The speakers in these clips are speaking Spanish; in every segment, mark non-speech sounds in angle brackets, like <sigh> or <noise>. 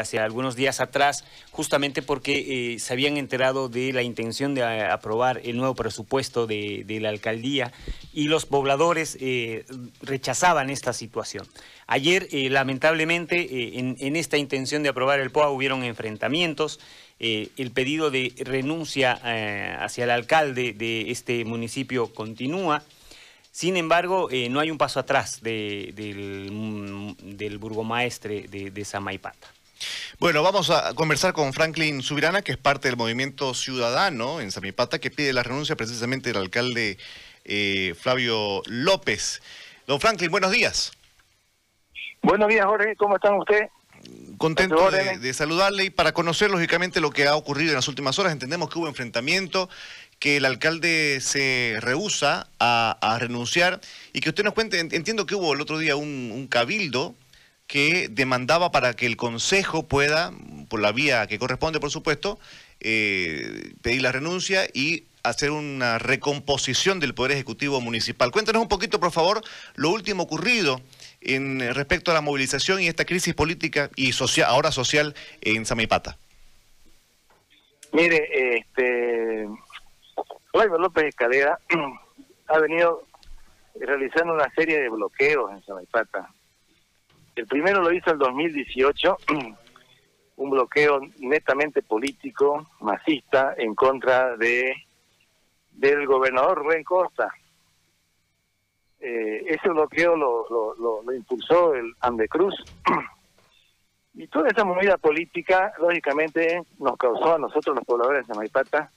hace algunos días atrás, justamente porque eh, se habían enterado de la intención de eh, aprobar el nuevo presupuesto de, la alcaldía y los pobladores eh, rechazaban esta situación. Ayer, lamentablemente, en, esta intención de aprobar el POA hubieron enfrentamientos. el pedido de renuncia hacia el alcalde de este municipio continúa. Sin embargo, no hay un paso atrás del, del burgomaestre de, de Samaipata. Bueno, vamos a conversar con Franklin Subirana, que es parte del movimiento ciudadano en Samipata, que pide la renuncia precisamente del alcalde eh, Flavio López. Don Franklin, buenos días. Buenos días, Jorge. ¿Cómo están ustedes? Contento de, saludarle y para conocer lógicamente lo que ha ocurrido en las últimas horas. Entendemos que hubo enfrentamiento, que el alcalde se rehúsa a, renunciar y que usted nos cuente, entiendo que hubo el otro día un cabildo que demandaba para que el Consejo pueda, por la vía que corresponde, por supuesto, eh, pedir la renuncia y hacer una recomposición del Poder Ejecutivo Municipal. Cuéntanos un poquito, por favor, lo último ocurrido en respecto a la movilización y esta crisis política y social, ahora social en Samipata. Mire, este, Flavio López Escalera <clears throat> ha venido realizando una serie de bloqueos en Samipata el primero lo hizo el 2018, <clears throat> un bloqueo netamente político, masista, en contra de del gobernador Rubén Costa. Eh, ese bloqueo lo, lo, impulsó el Andecruz. <clears throat> y toda esa movida política, lógicamente, nos causó a nosotros, los pobladores de Maipata,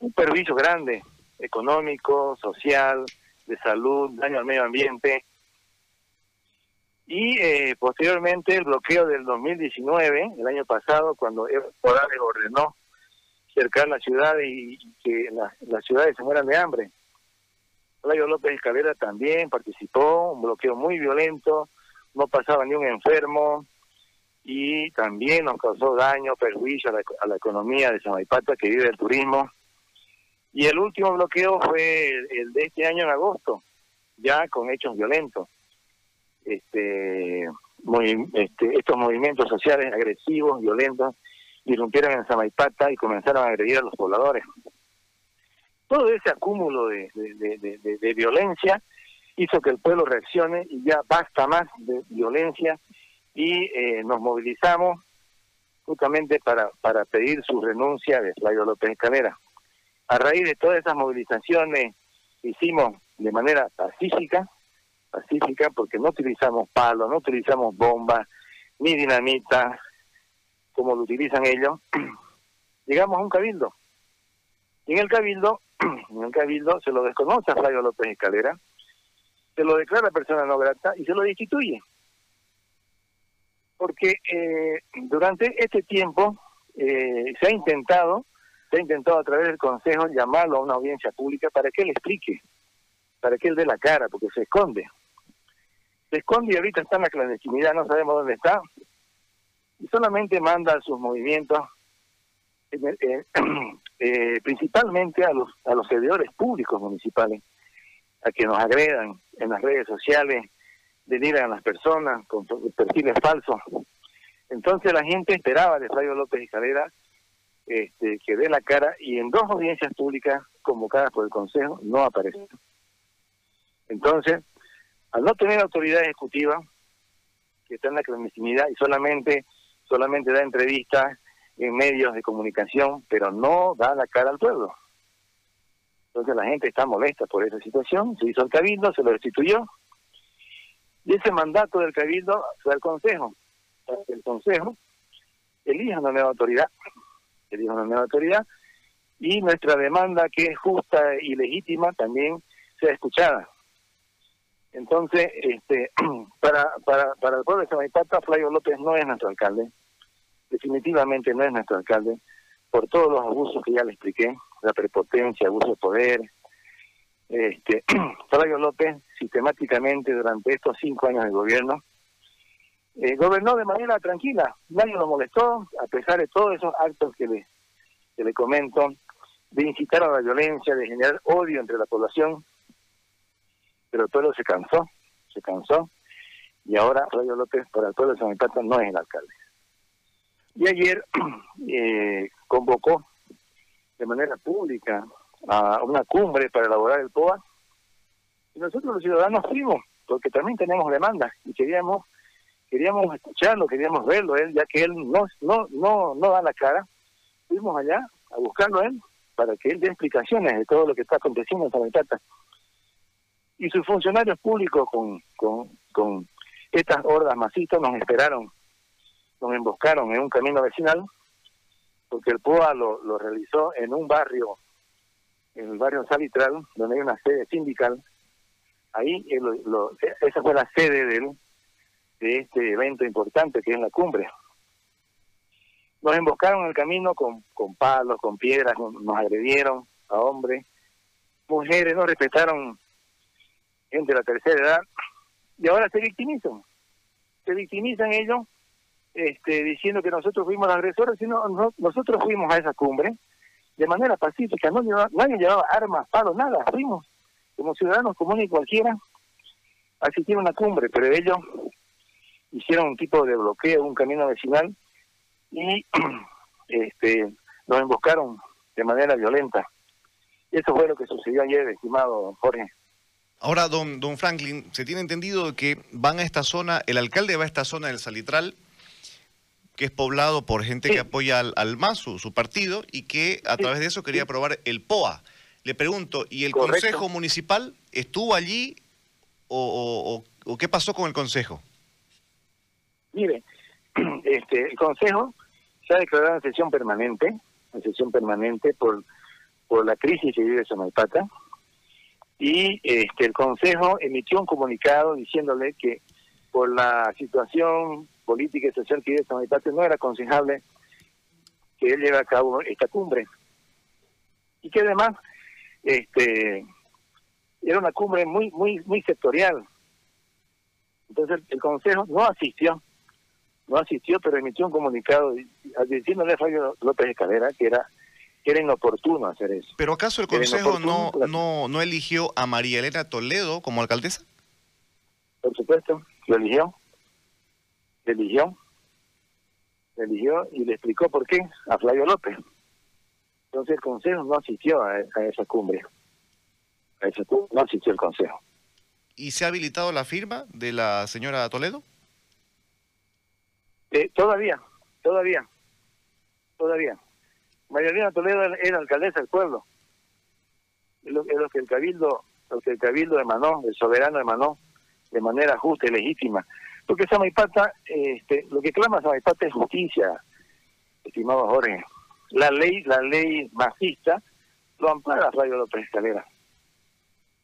un perjuicio grande, económico, social, de salud, daño al medio ambiente, y eh, posteriormente el bloqueo del 2019, el año pasado, cuando Evo Morales ordenó cercar la ciudad y, que las ciudades se mueran de hambre. Flavio López Escalera también participó, un bloqueo muy violento, no pasaba ni un enfermo y también nos causó daño, perjuicio a la, economía de Samaipata que vive del turismo. Y el último bloqueo fue el de este año en agosto, ya con hechos violentos este, este, estos movimientos sociales agresivos, violentos, irrumpieron en Samaipata y comenzaron a agredir a los pobladores. Todo ese acúmulo de, violencia hizo que el pueblo reaccione y ya basta más de violencia y eh, nos movilizamos justamente para, pedir su renuncia de Flavio López Escalera. A raíz de todas esas movilizaciones hicimos de manera pacífica, pacífica porque no utilizamos palos, no utilizamos bombas, ni dinamita, como lo utilizan ellos, <clears throat> llegamos a un cabildo. Y en el cabildo, <clears throat> en el cabildo se lo desconoce a Flavio López Escalera, se lo declara persona no grata y se lo destituye. Porque eh, durante este tiempo eh, se ha intentado, se ha intentado a través del Consejo llamarlo a una audiencia pública para que él explique, para que él dé la cara, porque se esconde se esconde y ahorita está en la clandestinidad, no sabemos dónde está, y solamente manda sus movimientos, <clears throat> eh, principalmente a los, a los servidores públicos municipales, a que nos agredan en las redes sociales, denigran a las personas con perfiles falsos. Entonces la gente esperaba de Flavio López y Calera este, que dé la cara y en dos audiencias públicas convocadas por el Consejo no apareció. Entonces, al no tener autoridad ejecutiva, que está en la clandestinidad y solamente, solamente da entrevistas en medios de comunicación, pero no da la cara al pueblo. Entonces la gente está molesta por esa situación, se hizo el cabildo, se lo destituyó, y ese mandato del cabildo fue al consejo. El consejo elija una nueva autoridad, elija una nueva autoridad, y nuestra demanda, que es justa y legítima, también sea escuchada. Entonces, este, <clears throat> para, para, para el pueblo de Samaipata, Flavio López no es nuestro alcalde. Definitivamente no es nuestro alcalde, por todos los abusos que ya le expliqué, la prepotencia, abuso de poder. Este, <clears throat> Flavio López, sistemáticamente durante estos cinco años de gobierno, eh, gobernó de manera tranquila, nadie lo molestó, a pesar de todos esos actos que le, que le comento, de incitar a la violencia, de generar odio entre la población, pero el pueblo se cansó, se cansó, y ahora Rayo López para el pueblo de San Miguel no es el alcalde. Y ayer <clears throat> eh, convocó de manera pública a una cumbre para elaborar el POA. Y nosotros los ciudadanos fuimos, porque también tenemos demandas y queríamos queríamos escucharlo, queríamos verlo él, ya que él no no no no da la cara. Fuimos allá a buscarlo a él para que él dé explicaciones de todo lo que está aconteciendo en Sabatata. Y sus funcionarios públicos con, con, con estas hordas masistas nos esperaron, nos emboscaron en un camino vecinal, porque el POA lo, lo realizó en un barrio, en el barrio Salitral, donde hay una sede sindical. Ahí lo, esa fue la sede de, de este evento importante que es la cumbre. Nos emboscaron en el camino con, con palos, con piedras, nos agredieron a hombres, mujeres, no respetaron gente de la tercera edad y ahora se victimizan. Se victimizan ellos este, diciendo que nosotros fuimos agresores, sino nosotros fuimos a esa cumbre de manera pacífica, no nadie llevaba armas, palos, nada, fuimos como ciudadanos comunes y cualquiera a asistir a una cumbre, pero ellos hicieron un tipo de bloqueo, un camino vecinal y <clears throat> este, nos emboscaron de manera violenta. Y eso fue lo que sucedió ayer, estimado Jorge. Ahora, don, don Franklin, se tiene entendido que van a esta zona, el alcalde va a esta zona del Salitral, que es poblado por gente que apoya al, al MAS, su, partido, y que a través de eso quería aprobar el POA. Le pregunto, ¿y el Consejo Municipal estuvo allí o, o, o, qué pasó con el Consejo? Mire, <clears throat> este, el Consejo se ha declarado en sesión permanente, en sesión permanente por, por la crisis que vive Samaipata, y este, el Consejo emitió un comunicado diciéndole que por la situación política y social que vive Samaipata no era aconsejable que él lleve a cabo esta cumbre. Y que además este era una cumbre muy muy muy sectorial. Entonces el Consejo no asistió no asistió, pero emitió un comunicado diciéndole a Fabio López Escalera que era era inoportuno hacer eso. ¿Pero acaso el Consejo no, no, no eligió a María Elena Toledo como alcaldesa? Por supuesto, lo eligió. Lo eligió. Lo eligió y le explicó por qué a Flavio López. Entonces el Consejo no asistió a, esa cumbre. A esa cumbre no asistió el Consejo. ¿Y se ha habilitado la firma de la señora Toledo? Eh, todavía, todavía, todavía. María Toledo era alcaldesa del pueblo. Es lo, que el cabildo, lo que el cabildo emanó, el soberano emanó de manera justa y legítima. Porque Samaipata, este, lo que clama Samaipata es justicia, estimado Jorge. La ley, la ley masista lo ampara Radio López Escalera.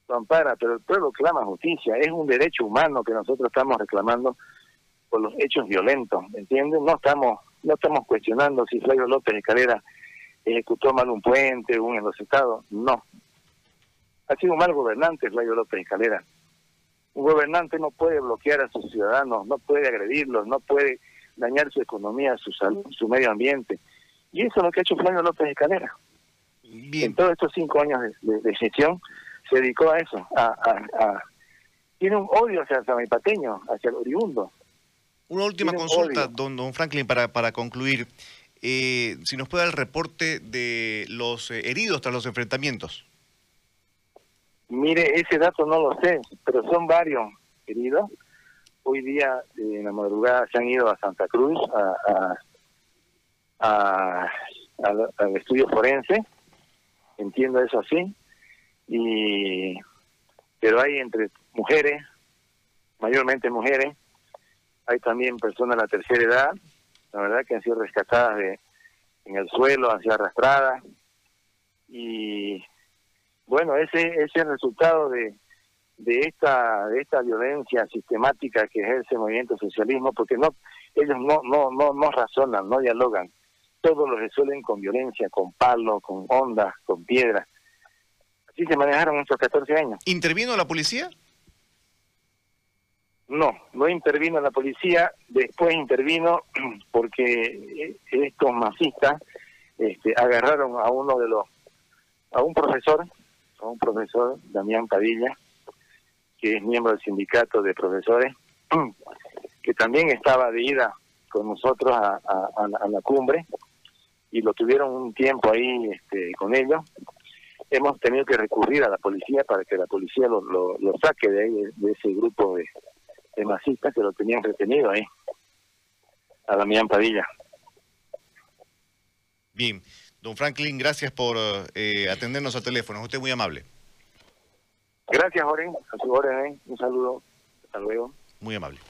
Lo ampara, pero el pueblo clama justicia. Es un derecho humano que nosotros estamos reclamando por los hechos violentos, ¿entiendes? No estamos no estamos cuestionando si Flavio López Escalera ejecutó mal un puente, un en los estados, no. Ha sido un mal gobernante Flavio López Escalera. Un gobernante no puede bloquear a sus ciudadanos, no puede agredirlos, no puede dañar su economía, su salud, su medio ambiente. Y eso es lo que ha hecho Flavio López Escalera. En todos estos cinco años de, gestión se dedicó a eso, a, tiene un odio hacia el samipateño, hacia el oriundo. Una última consulta, don, don Franklin, para, para concluir. Eh, si nos puede dar el reporte de los eh, heridos tras los enfrentamientos. Mire, ese dato no lo sé, pero son varios heridos. Hoy día, en la madrugada, se han ido a Santa Cruz, a, a, al estudio forense, entiendo eso así, y pero hay entre mujeres, mayormente mujeres, hay también personas de la tercera edad, la verdad que han sido rescatadas de, en el suelo, han sido arrastradas. Y bueno, ese, es el resultado de, de esta de esta violencia sistemática que ejerce el movimiento socialismo porque no ellos no no no no razonan no dialogan. Todo lo resuelven con violencia con palos con ondas con piedras. Así se manejaron estos 14 años. Intervino la policía no, no intervino la policía, después intervino <clears throat> porque estos masistas este, agarraron a uno de los, a un profesor, a un profesor, Damián Padilla, que es miembro del sindicato de profesores, <clears throat> que también estaba de ida con nosotros a, la cumbre y lo tuvieron un tiempo ahí este, con ellos. Hemos tenido que recurrir a la policía para que la policía lo, lo, saque de, ahí, de ese grupo de, de masistas que lo tenían retenido ahí, a Damián Padilla. Bien, don Franklin, gracias por eh, atendernos al teléfono, usted muy amable. Gracias, Jorge, a su orden, un saludo, hasta luego. Muy amable.